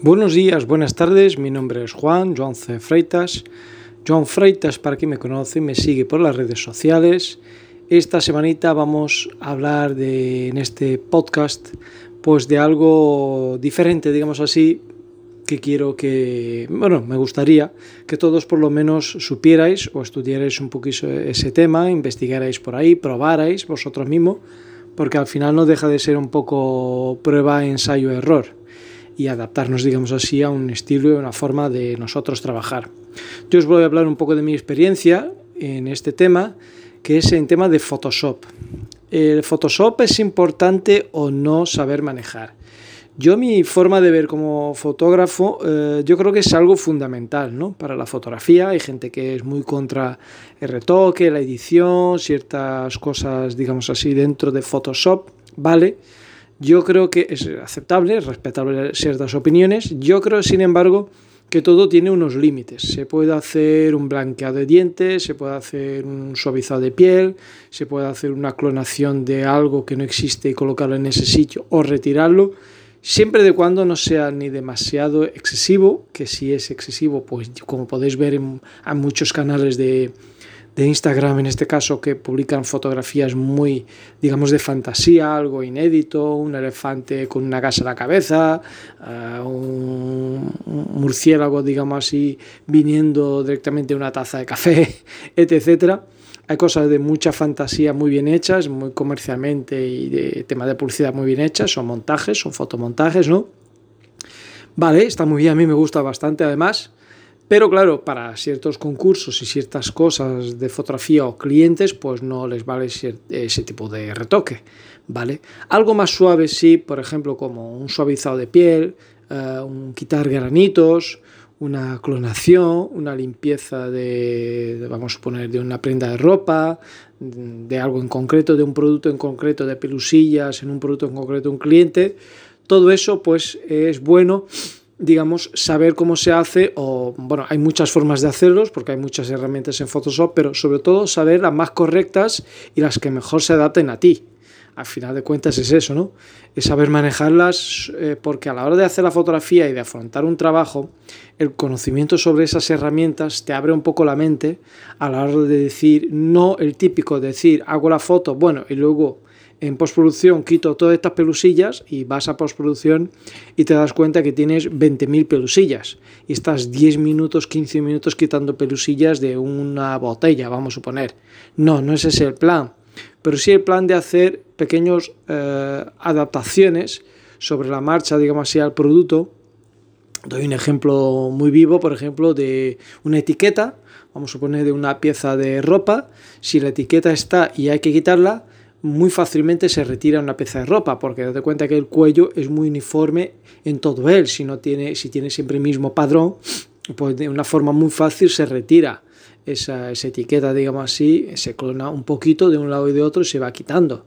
Buenos días, buenas tardes, mi nombre es Juan, Juan C. Freitas. Juan Freitas, para quien me conoce, me sigue por las redes sociales. Esta semanita vamos a hablar de, en este podcast pues de algo diferente, digamos así, que quiero que, bueno, me gustaría que todos por lo menos supierais o estudiarais un poquito ese tema, investigarais por ahí, probarais vosotros mismos, porque al final no deja de ser un poco prueba, ensayo, error y adaptarnos, digamos así, a un estilo y una forma de nosotros trabajar. Yo os voy a hablar un poco de mi experiencia en este tema, que es en tema de Photoshop. ¿El Photoshop es importante o no saber manejar? Yo mi forma de ver como fotógrafo, eh, yo creo que es algo fundamental ¿no? para la fotografía. Hay gente que es muy contra el retoque, la edición, ciertas cosas, digamos así, dentro de Photoshop, ¿vale? Yo creo que es aceptable, es respetable ciertas opiniones. Yo creo, sin embargo, que todo tiene unos límites. Se puede hacer un blanqueado de dientes, se puede hacer un suavizado de piel, se puede hacer una clonación de algo que no existe y colocarlo en ese sitio o retirarlo, siempre de cuando no sea ni demasiado excesivo, que si es excesivo, pues como podéis ver en, en muchos canales de, de Instagram en este caso que publican fotografías muy, digamos, de fantasía, algo inédito, un elefante con una casa en la cabeza, uh, un, murciélago, digamos así, viniendo directamente de una taza de café, etc. Hay cosas de mucha fantasía muy bien hechas, muy comercialmente y de tema de publicidad muy bien hechas, son montajes, son fotomontajes, ¿no? Vale, está muy bien, a mí me gusta bastante además. Pero claro, para ciertos concursos y ciertas cosas de fotografía o clientes, pues no les vale ese tipo de retoque, ¿vale? Algo más suave sí, por ejemplo, como un suavizado de piel, uh, un quitar granitos, una clonación, una limpieza de, vamos a poner, de una prenda de ropa, de algo en concreto, de un producto en concreto, de pelusillas, en un producto en concreto, un cliente. Todo eso pues es bueno digamos, saber cómo se hace, o bueno, hay muchas formas de hacerlos, porque hay muchas herramientas en Photoshop, pero sobre todo saber las más correctas y las que mejor se adapten a ti. Al final de cuentas es eso, ¿no? Es saber manejarlas, eh, porque a la hora de hacer la fotografía y de afrontar un trabajo, el conocimiento sobre esas herramientas te abre un poco la mente a la hora de decir, no el típico decir, hago la foto, bueno, y luego en postproducción quito todas estas pelusillas y vas a postproducción y te das cuenta que tienes 20.000 pelusillas y estás 10 minutos, 15 minutos quitando pelusillas de una botella, vamos a suponer. No, no ese es el plan, pero sí el plan de hacer pequeños eh, adaptaciones sobre la marcha, digamos así, al producto. Doy un ejemplo muy vivo, por ejemplo, de una etiqueta, vamos a suponer de una pieza de ropa. Si la etiqueta está y hay que quitarla, muy fácilmente se retira una pieza de ropa, porque date cuenta que el cuello es muy uniforme en todo él. Si, no tiene, si tiene siempre el mismo padrón, pues de una forma muy fácil se retira esa, esa etiqueta, digamos así, se clona un poquito de un lado y de otro y se va quitando.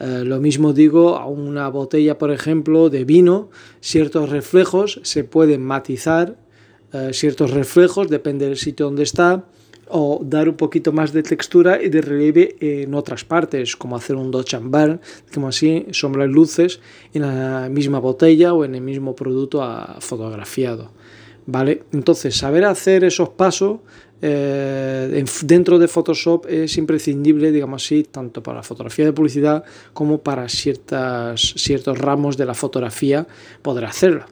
Uh, lo mismo digo a una botella, por ejemplo, de vino, ciertos reflejos se pueden matizar, uh, ciertos reflejos, depende del sitio donde está, o dar un poquito más de textura y de relieve en otras partes, como hacer un dodge and como así, sombras y luces en la misma botella o en el mismo producto fotografiado. ¿Vale? Entonces, saber hacer esos pasos eh, dentro de Photoshop es imprescindible, digamos así, tanto para la fotografía de publicidad como para ciertas, ciertos ramos de la fotografía poder hacerlo.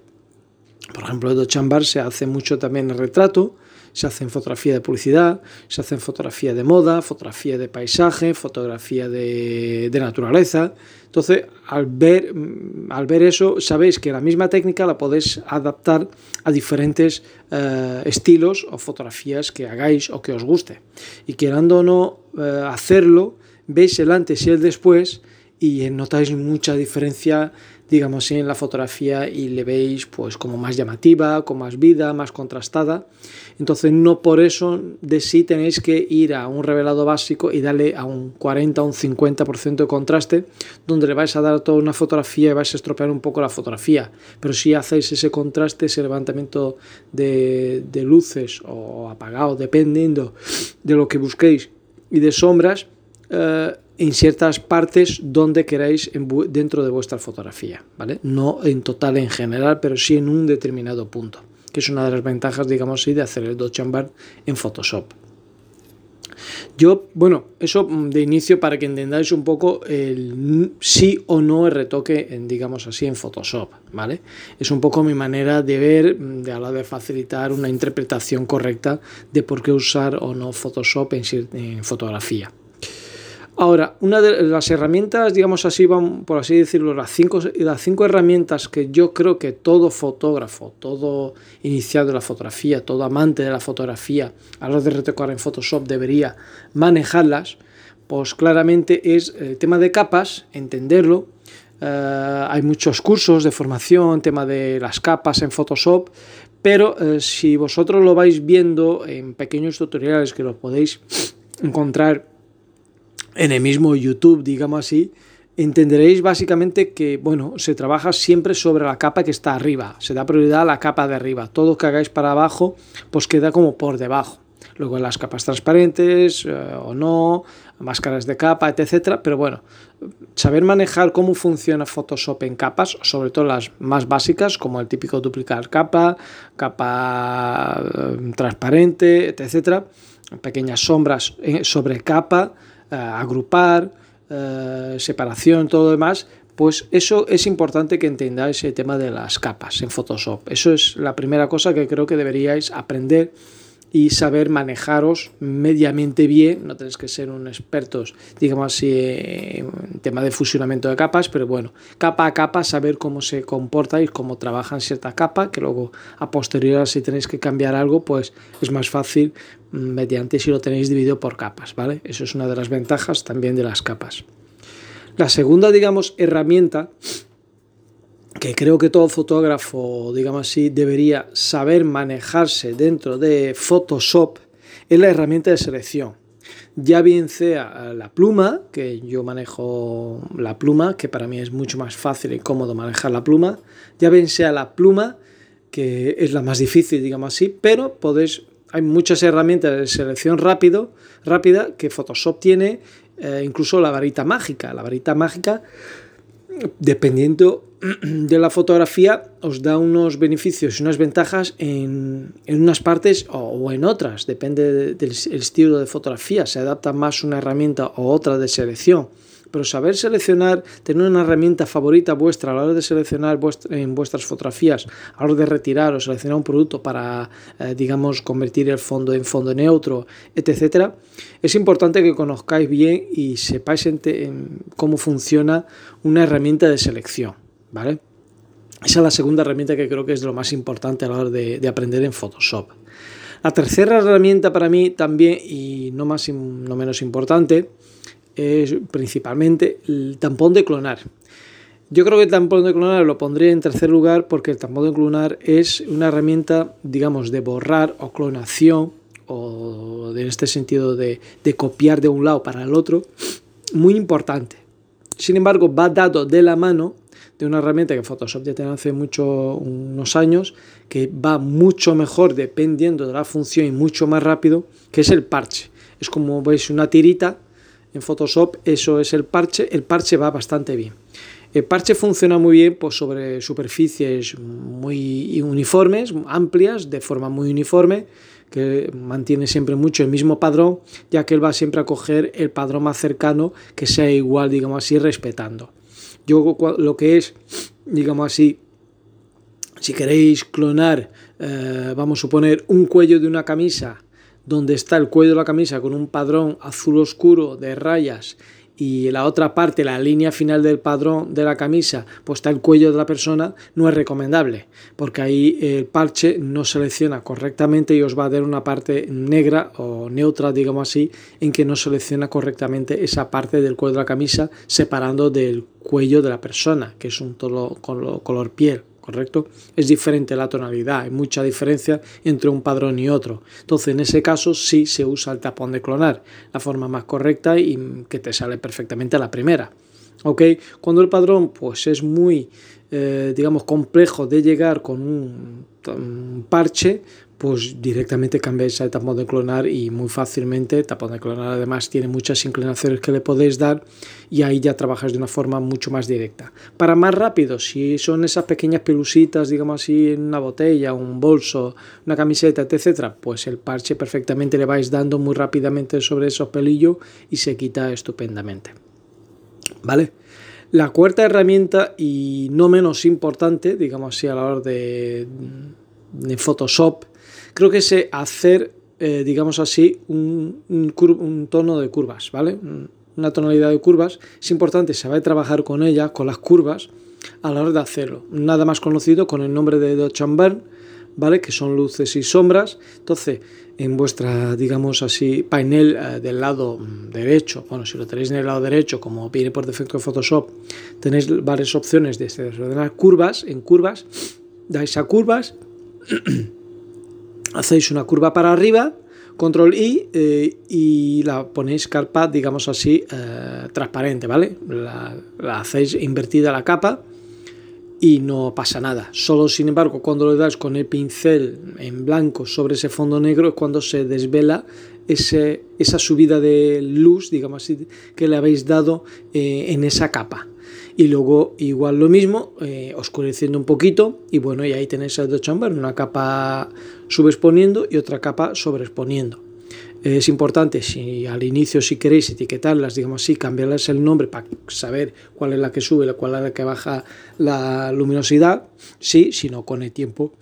Por ejemplo, el Burn se hace mucho también en retrato, se hacen fotografía de publicidad, se hacen fotografía de moda, fotografía de paisaje, fotografía de, de naturaleza. Entonces, al ver, mm, al ver eso, sabéis que la misma técnica la podéis adaptar a diferentes uh, estilos o fotografías que hagáis o que os guste. Y querando o no uh, hacerlo, veis el antes y el después y notáis mucha diferencia digamos en la fotografía y le veis pues como más llamativa, con más vida, más contrastada. Entonces no por eso de sí tenéis que ir a un revelado básico y darle a un 40 o un 50% de contraste, donde le vais a dar toda una fotografía y vais a estropear un poco la fotografía. Pero si hacéis ese contraste, ese levantamiento de, luces o apagado, dependiendo de lo que busquéis, y de sombras, eh, en ciertas partes donde queráis dentro de vuestra fotografía, ¿vale? No en total en general, pero sí en un determinado punto, que es una de las ventajas, digamos así, de hacer el dodge en Photoshop. Yo, bueno, eso mm, de inicio para que entendáis un poco el sí o no el retoque, en, digamos así, en Photoshop, ¿vale? Es un poco mi manera de ver, mm, de hablar de facilitar una interpretación correcta de por qué usar o no Photoshop en fotografía. Ahora, una de las herramientas, digamos así, por así decirlo, las cinco, las cinco herramientas que yo creo que todo fotógrafo, todo iniciado de la fotografía, todo amante de la fotografía, a la hora de retocar en Photoshop debería manejarlas, pues claramente es el tema de capas, entenderlo. Eh, hay muchos cursos de formación, tema de las capas en Photoshop, pero eh, si vosotros lo vais viendo en pequeños tutoriales que lo podéis encontrar en el mismo YouTube, digamos así, entenderéis básicamente que, bueno, se trabaja siempre sobre la capa que está arriba, se da prioridad a la capa de arriba, todo lo que hagáis para abajo, pues queda como por debajo. Luego las capas transparentes eh, o no, máscaras de capa, etcétera, pero bueno, saber manejar cómo funciona Photoshop en capas, sobre todo las más básicas, como el típico duplicar capa, capa eh, transparente, etcétera, pequeñas sombras eh, sobre capa, agrupar, eh, separación, todo lo demás, pues eso es importante que entendáis el tema de las capas en Photoshop. Eso es la primera cosa que creo que deberíais aprender y saber manejaros mediamente bien. No tenéis que ser un expertos, digamos así, en tema de fusionamiento de capas, pero bueno, capa a capa, saber cómo se comporta y cómo trabajan cierta capa, que luego a posteriori si tenéis que cambiar algo, pues es más fácil mediante si lo tenéis dividido por capas, ¿vale? Eso es una de las ventajas también de las capas. La segunda, digamos, herramienta que creo que todo fotógrafo, digamos así, debería saber manejarse dentro de Photoshop es la herramienta de selección. Ya bien sea la pluma, que yo manejo la pluma, que para mí es mucho más fácil y cómodo manejar la pluma, ya bien sea la pluma, que es la más difícil, digamos así, pero podéis, hay muchas herramientas de selección rápido, rápida que Photoshop tiene, eh, incluso la varita mágica. La varita mágica dependiendo de la fotografía, os da unos beneficios y unas ventajas en, unas partes o, en otras, depende del estilo de fotografía, se adapta más una herramienta o otra de selección pero saber seleccionar, tener una herramienta favorita vuestra a la hora de seleccionar en vuestras fotografías, a la hora de retirar o seleccionar un producto para, eh, digamos, convertir el fondo en fondo neutro, etcétera, es importante que conozcáis bien y sepáis cómo funciona una herramienta de selección, ¿vale? Esa es la segunda herramienta que creo que es lo más importante a la hora de, de aprender en Photoshop. La tercera herramienta para mí también, y no más no menos importante, es principalmente el tampón de clonar. Yo creo que el tampón de clonar lo pondré en tercer lugar porque el tampón de clonar es una herramienta, digamos, de borrar o clonación o en este sentido de, copiar de un lado para el otro, muy importante. Sin embargo, va dado de la mano de una herramienta que Photoshop ya tiene hace mucho, unos años, que va mucho mejor dependiendo de la función y mucho más rápido, que es el parche. Es como veis una tirita en Photoshop eso es el parche, el parche va bastante bien. El parche funciona muy bien pues, sobre superficies muy uniformes, amplias, de forma muy uniforme, que mantiene siempre mucho el mismo padrón, ya que él va siempre a coger el padrón más cercano que sea igual, digamos así, respetando. Yo lo que es, digamos así, si queréis clonar, eh, vamos a suponer, un cuello de una camisa donde está el cuello de la camisa con un padrón azul oscuro de rayas y la otra parte, la línea final del padrón de la camisa, pues está el cuello de la persona, no es recomendable, porque ahí el parche no selecciona correctamente y os va a dar una parte negra o neutra, digamos así, en que no selecciona correctamente esa parte del cuello de la camisa, separando del cuello de la persona, que es un color piel. Es diferente la tonalidad, hay mucha diferencia entre un padrón y otro. Entonces, en ese caso sí se usa el tapón de clonar, la forma más correcta y que te sale perfectamente a la primera. ¿Ok? Cuando el padrón pues es muy eh, digamos, complejo de llegar con un, parche, pues directamente cambiáis a tapón de clonar y muy fácilmente, tapón de clonar además tiene muchas inclinaciones que le podéis dar y ahí ya trabajas de una forma mucho más directa. Para más rápido, si son esas pequeñas pelusitas, digamos así, en una botella, un bolso, una camiseta, etcétera, pues el parche perfectamente le vais dando muy rápidamente sobre esos pelillos y se quita estupendamente. ¿Vale? La cuarta herramienta y no menos importante, digamos así, a la hora de, Photoshop, creo que es hacer, eh, digamos así, un, tono de curvas, ¿vale? Una tonalidad de curvas. Es importante saber trabajar con ella, con las curvas, a la hora de hacerlo. Nada más conocido con el nombre de Dodge ¿vale? Que son luces y sombras. Entonces, en vuestra, digamos así, panel eh, del lado derecho, bueno, si lo tenéis en el lado derecho, como viene por defecto de Photoshop, tenéis varias opciones de ordenar curvas, en curvas, dais a curvas, hacéis una curva para arriba, control I eh, y la ponéis carpa, digamos así, eh, transparente, ¿vale? La, hacéis invertida la capa y no pasa nada. Solo, sin embargo, cuando le das con el pincel en blanco sobre ese fondo negro es cuando se desvela ese, esa subida de luz, digamos así, que le habéis dado eh, en esa capa. Y luego igual lo mismo, eh, oscureciendo un poquito y bueno, y ahí tenéis el de chamber, una capa subexponiendo y otra capa sobreexponiendo. Es importante si al inicio si queréis etiquetarlas, digamos así, cambiarles el nombre para saber cuál es la que sube, cuál es la que baja la luminosidad, sí, si no con el tiempo,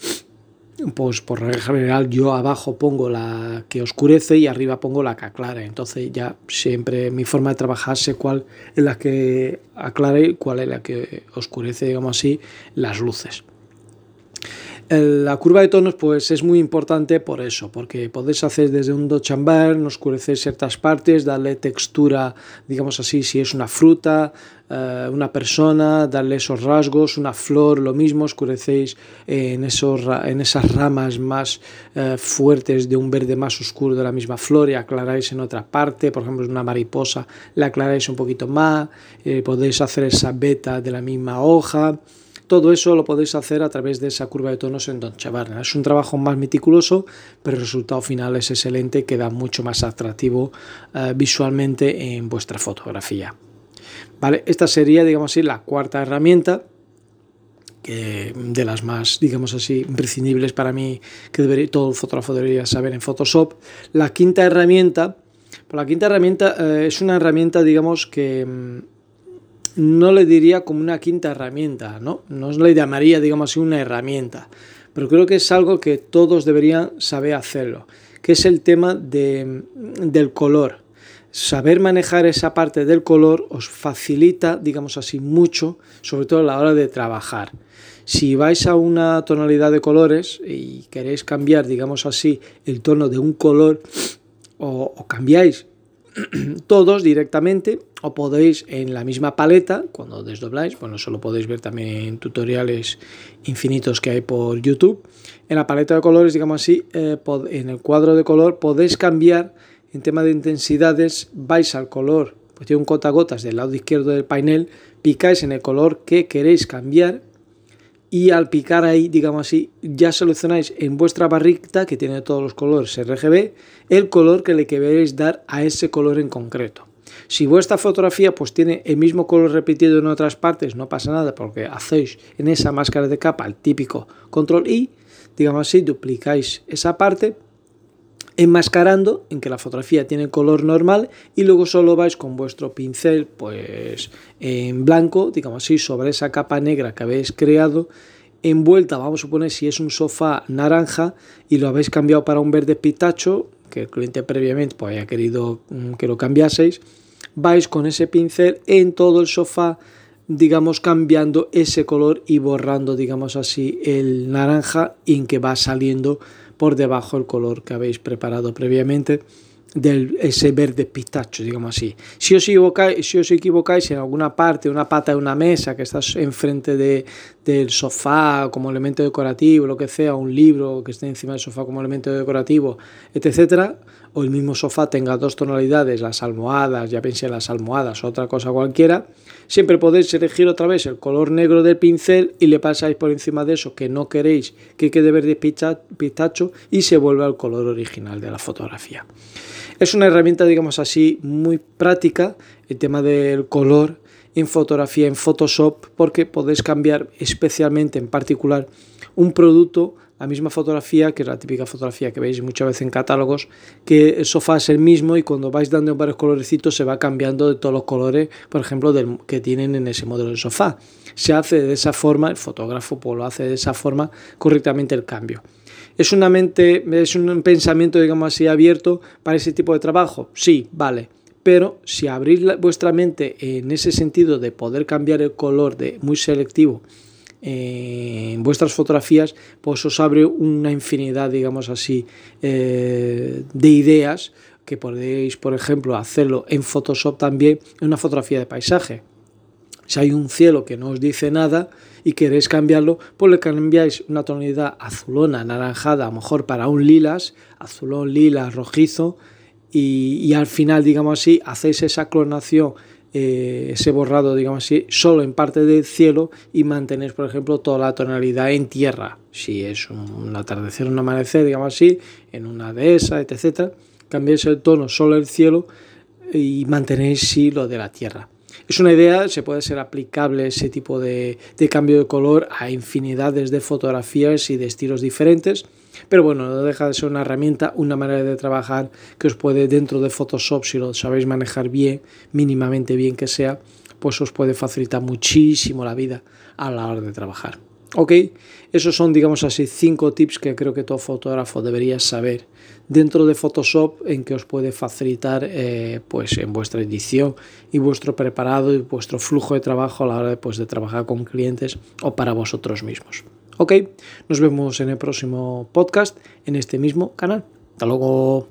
pues por regla general yo abajo pongo la que oscurece y arriba pongo la que aclara, entonces ya siempre mi forma de trabajar sé cuál es la que aclara y cuál es la que oscurece, digamos así, las luces. La curva de tonos pues es muy importante por eso, porque podéis hacer desde un dochambar, oscurecer ciertas partes, darle textura, digamos así, si es una fruta, eh, una persona, darle esos rasgos, una flor, lo mismo, oscurecéis en, esos, en esas ramas más eh, fuertes de un verde más oscuro de la misma flor y aclaráis en otra parte, por ejemplo, una mariposa, la aclaráis un poquito más, eh, podéis hacer esa beta de la misma hoja, todo eso lo podéis hacer a través de esa curva de tonos en Don Barna. Es un trabajo más meticuloso, pero el resultado final es excelente, queda mucho más atractivo eh, visualmente en vuestra fotografía. Vale, esta sería, digamos así, la cuarta herramienta que de las más, digamos así, imprescindibles para mí, que debería, todo fotógrafo debería saber en Photoshop. La quinta herramienta, pues la quinta herramienta eh, es una herramienta, digamos, que mm, no le diría como una quinta herramienta, ¿no? No le llamaría, digamos así, una herramienta, pero creo que es algo que todos deberían saber hacerlo, que es el tema de, del color. Saber manejar esa parte del color os facilita, digamos así, mucho, sobre todo a la hora de trabajar. Si vais a una tonalidad de colores y queréis cambiar, digamos así, el tono de un color o, o cambiáis todos directamente podéis en la misma paleta, cuando desdobláis, bueno, eso lo podéis ver también tutoriales infinitos que hay por YouTube. En la paleta de colores, digamos así, eh, en el cuadro de color podéis cambiar en tema de intensidades, vais al color, pues tiene un gota gotas del lado izquierdo del panel, picáis en el color que queréis cambiar y al picar ahí, digamos así, ya seleccionáis en vuestra barrita que tiene todos los colores RGB el color que le queréis dar a ese color en concreto. Si vuestra fotografía pues tiene el mismo color repetido en otras partes, no pasa nada porque hacéis en esa máscara de capa el típico control I, digamos así, duplicáis esa parte enmascarando en que la fotografía tiene color normal y luego solo vais con vuestro pincel pues en blanco, digamos así, sobre esa capa negra que habéis creado envuelta, vamos a suponer si es un sofá naranja y lo habéis cambiado para un verde pitacho, que el cliente previamente pues, haya querido mm, que lo cambiaseis, vais con ese pincel en todo el sofá, digamos, cambiando ese color y borrando, digamos así, el naranja en que va saliendo por debajo el color que habéis preparado previamente de ese verde pistacho, digamos así. Si os, equivocáis, si os equivocáis en alguna parte, una pata de una mesa que estás enfrente de, del sofá como elemento decorativo, lo que sea, un libro que esté encima del sofá como elemento decorativo, etcétera, o el mismo sofá tenga dos tonalidades, las almohadas, ya pensé las almohadas o otra cosa cualquiera, siempre podéis elegir otra vez el color negro del pincel y le pasáis por encima de eso que no queréis que quede verde pistacho y se vuelve al color original de la fotografía. Es una herramienta, digamos así, muy práctica el tema del color en fotografía, en Photoshop, porque podéis cambiar especialmente, en particular, un producto la misma fotografía, que es la típica fotografía que veis muchas veces en catálogos, que el sofá es el mismo y cuando vais dando varios colorecitos se va cambiando de todos los colores, por ejemplo, del, que tienen en ese modelo de sofá. Se hace de esa forma, el fotógrafo pues, lo hace de esa forma correctamente el cambio. ¿Es una mente, es un pensamiento, digamos así, abierto para ese tipo de trabajo? Sí, vale. Pero si abrís vuestra mente en ese sentido de poder cambiar el color de muy selectivo en vuestras fotografías, pues os abre una infinidad, digamos así, eh, de ideas que podéis, por ejemplo, hacerlo en Photoshop también en una fotografía de paisaje. Si hay un cielo que no os dice nada y queréis cambiarlo, pues le cambiáis una tonalidad azulona, anaranjada, a lo mejor para un lilas, azulón, lila, rojizo, y, y al final, digamos así, hacéis esa clonación eh, ese borrado, digamos así, solo en parte del cielo y mantener, por ejemplo, toda la tonalidad en tierra. Si es un atardecer, un amanecer, digamos así, en una dehesa, etc., cambiáis el tono solo el cielo y mantenéis sí lo de la tierra. Es una idea, se puede ser aplicable ese tipo de, de cambio de color a infinidades de fotografías y de estilos diferentes pero bueno, no deja de ser una herramienta, una manera de trabajar que os puede dentro de Photoshop, si lo sabéis manejar bien, mínimamente bien que sea, pues os puede facilitar muchísimo la vida a la hora de trabajar. Ok, esos son, digamos así, cinco tips que creo que todo fotógrafo debería saber dentro de Photoshop en que os puede facilitar eh, pues en vuestra edición y vuestro preparado y vuestro flujo de trabajo a la hora pues, de trabajar con clientes o para vosotros mismos. Ok, nos vemos en el próximo podcast en este mismo canal. Hasta luego.